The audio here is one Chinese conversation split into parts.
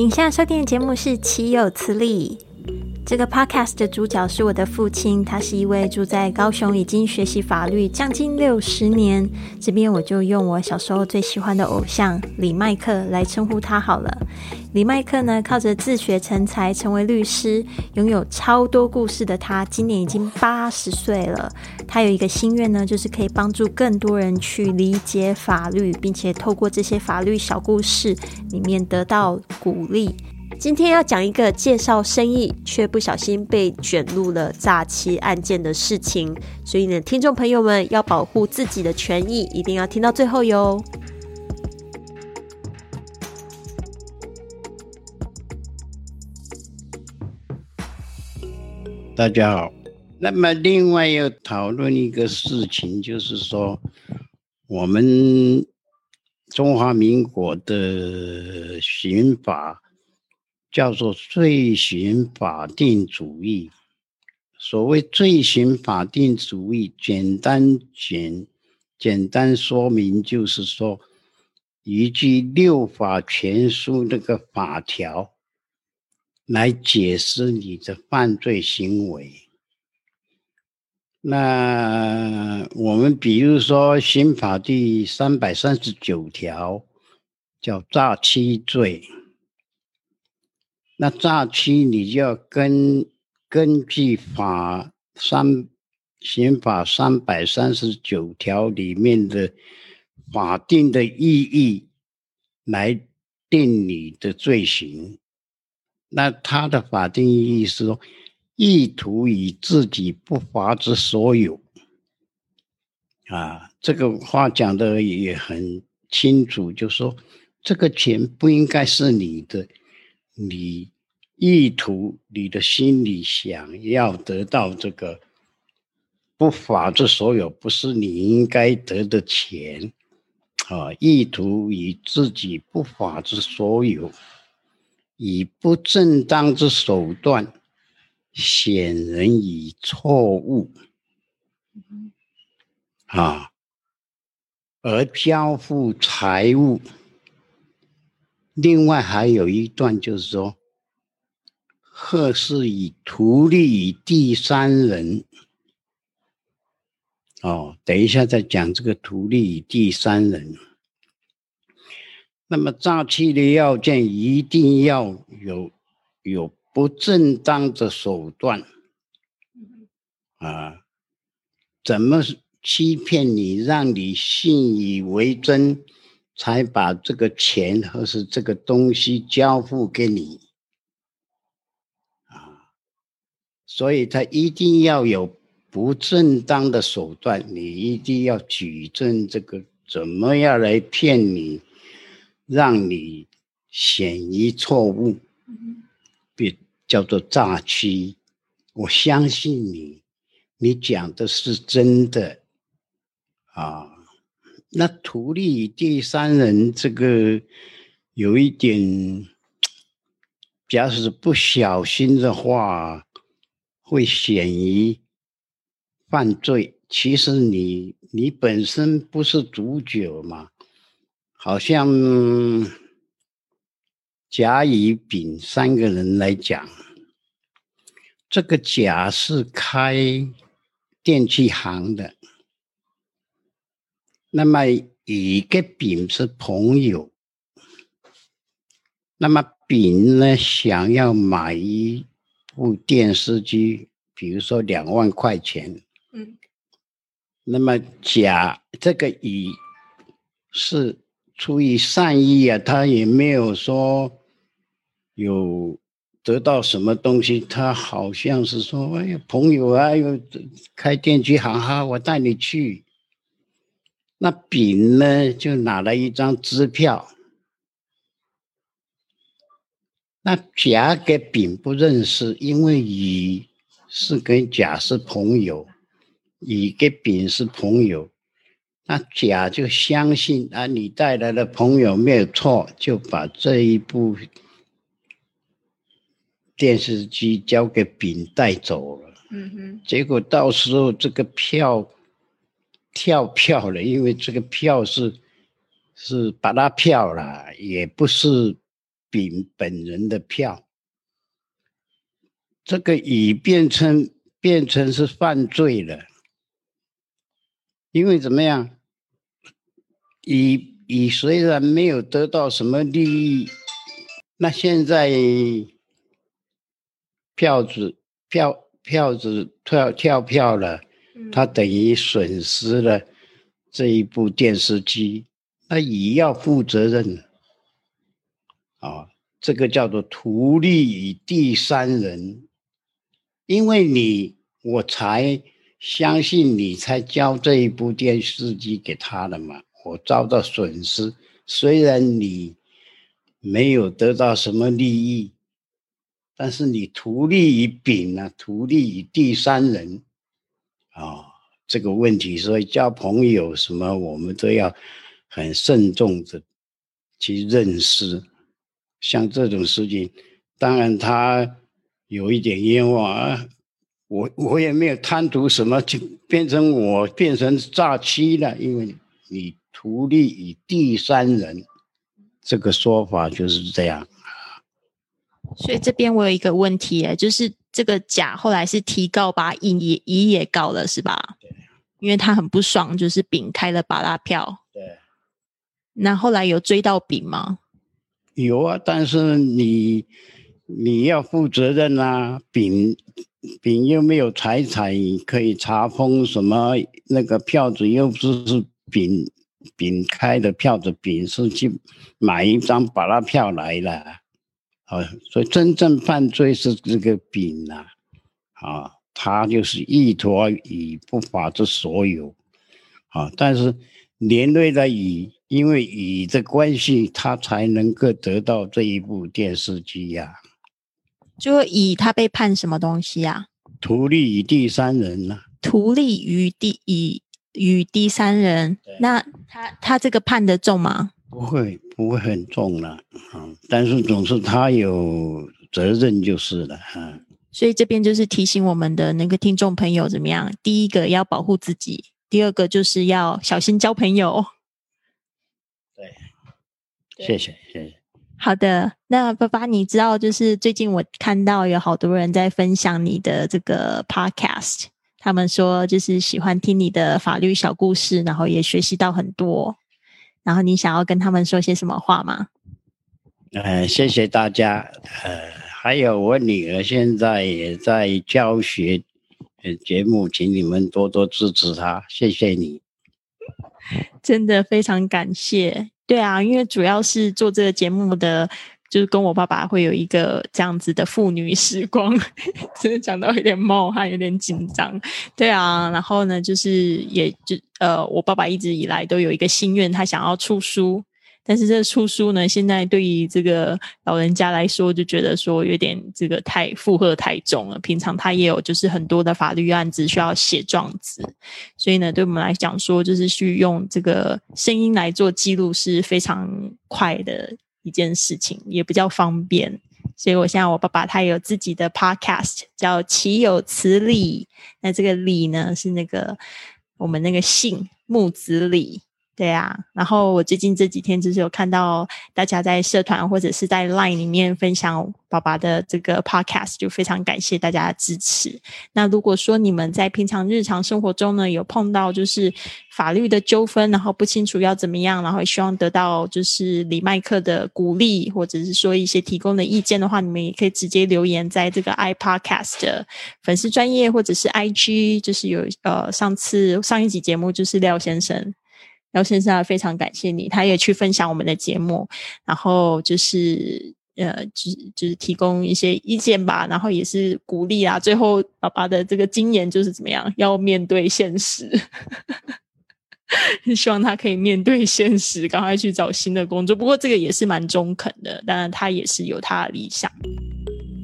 您现在收听的节目是《岂有此理》。这个 podcast 的主角是我的父亲，他是一位住在高雄，已经学习法律将近六十年。这边我就用我小时候最喜欢的偶像李麦克来称呼他好了。李麦克呢，靠着自学成才，成为律师，拥有超多故事的他，今年已经八十岁了。他有一个心愿呢，就是可以帮助更多人去理解法律，并且透过这些法律小故事里面得到鼓励。今天要讲一个介绍生意，却不小心被卷入了诈欺案件的事情，所以呢，听众朋友们要保护自己的权益，一定要听到最后哟。大家好，那么另外要讨论一个事情，就是说我们中华民国的刑法。叫做罪行法定主义。所谓罪行法定主义，简单简简单说明就是说，依据六法全书那个法条来解释你的犯罪行为。那我们比如说刑法第三百三十九条，叫诈欺罪。那诈欺，你就要根根据法三刑法三百三十九条里面的法定的意义来定你的罪行。那他的法定意义是说，意图以自己不法之所有。啊，这个话讲的也很清楚，就说这个钱不应该是你的。你意图，你的心里想要得到这个不法之所有，不是你应该得的钱啊！意图以自己不法之所有，以不正当之手段，显人以错误啊，而交付财物。另外还有一段，就是说，或是以图利于第三人。哦，等一下再讲这个图利于第三人。那么诈欺的要件一定要有有不正当的手段啊？怎么欺骗你，让你信以为真？才把这个钱或是这个东西交付给你啊，所以他一定要有不正当的手段，你一定要举证这个怎么样来骗你，让你显于错误，别叫做诈欺。我相信你，你讲的是真的啊。那图利第三人这个有一点，假使不小心的话，会显于犯罪。其实你你本身不是主角嘛，好像甲、乙、丙三个人来讲，这个甲是开电器行的。那么乙跟丙是朋友，那么丙呢想要买一部电视机，比如说两万块钱，嗯，那么甲这个乙是出于善意啊，他也没有说有得到什么东西，他好像是说，哎，朋友啊，有开电机行哈，我带你去。那丙呢，就拿了一张支票。那甲跟丙不认识，因为乙是跟甲是朋友，乙跟丙是朋友，那甲就相信啊，你带来的朋友没有错，就把这一部电视机交给丙带走了。嗯哼，结果到时候这个票。跳票了，因为这个票是是把他票了，也不是丙本人的票，这个乙变成变成是犯罪了，因为怎么样？乙乙虽然没有得到什么利益，那现在票子票票子跳跳票了，他等于损失了这一部电视机，那乙要负责任。啊，这个叫做图利于第三人，因为你我才相信你才交这一部电视机给他的嘛，我遭到损失，虽然你没有得到什么利益，但是你图利于丙啊，图利于第三人，啊，这个问题，所以交朋友什么，我们都要很慎重的去认识。像这种事情，当然他有一点冤枉啊，我我也没有贪图什么，就变成我变成诈欺了，因为你图利于第三人，这个说法就是这样所以这边我有一个问题，哎，就是这个甲后来是提告把乙也乙也告了，是吧？对。因为他很不爽，就是丙开了巴拉票。对。那后来有追到丙吗？有啊，但是你你要负责任啊，丙丙又没有财产可以查封什么那个票子，又不是是丙丙开的票子，丙是去买一张把拉票来了，啊，所以真正犯罪是这个丙呐，啊，他就是意图以不法之所有，啊，但是连累了乙。因为乙的关系，他才能够得到这一部电视机呀。就乙他被判什么东西呀？图利于第三人呢？图利于第乙与第三人，那他他这个判的重吗？不会，不会很重了啊。但是总是他有责任就是了哈。所以这边就是提醒我们的那个听众朋友怎么样？第一个要保护自己，第二个就是要小心交朋友。对谢谢谢谢。好的，那爸爸，你知道就是最近我看到有好多人在分享你的这个 podcast，他们说就是喜欢听你的法律小故事，然后也学习到很多。然后你想要跟他们说些什么话吗？呃，谢谢大家。呃，还有我女儿现在也在教学节目，请你们多多支持她，谢谢你。真的非常感谢。对啊，因为主要是做这个节目的，就是跟我爸爸会有一个这样子的父女时光，真的讲到有点冒汗，有点紧张。对啊，然后呢，就是也就呃，我爸爸一直以来都有一个心愿，他想要出书。但是这出书呢，现在对于这个老人家来说，就觉得说有点这个太负荷太重了。平常他也有就是很多的法律案子需要写状子，所以呢，对我们来讲说，就是去用这个声音来做记录是非常快的一件事情，也比较方便。所以我现在我爸爸他有自己的 podcast，叫“岂有此理”。那这个“理”呢，是那个我们那个姓木子李。对啊，然后我最近这几天就是有看到大家在社团或者是在 Line 里面分享爸爸的这个 Podcast，就非常感谢大家的支持。那如果说你们在平常日常生活中呢有碰到就是法律的纠纷，然后不清楚要怎么样，然后希望得到就是李麦克的鼓励，或者是说一些提供的意见的话，你们也可以直接留言在这个 iPodcast 的粉丝专业或者是 IG，就是有呃上次上一集节目就是廖先生。姚先生非常感谢你，他也去分享我们的节目，然后就是呃，就是就是提供一些意见吧，然后也是鼓励啊。最后爸爸的这个经验就是怎么样，要面对现实，希望他可以面对现实，赶快去找新的工作。不过这个也是蛮中肯的，当然他也是有他的理想。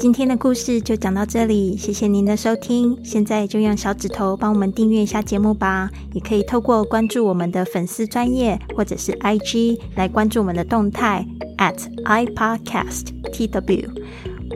今天的故事就讲到这里，谢谢您的收听。现在就用小指头帮我们订阅一下节目吧，也可以透过关注我们的粉丝专业或者是 IG 来关注我们的动态 at iPodcast TW。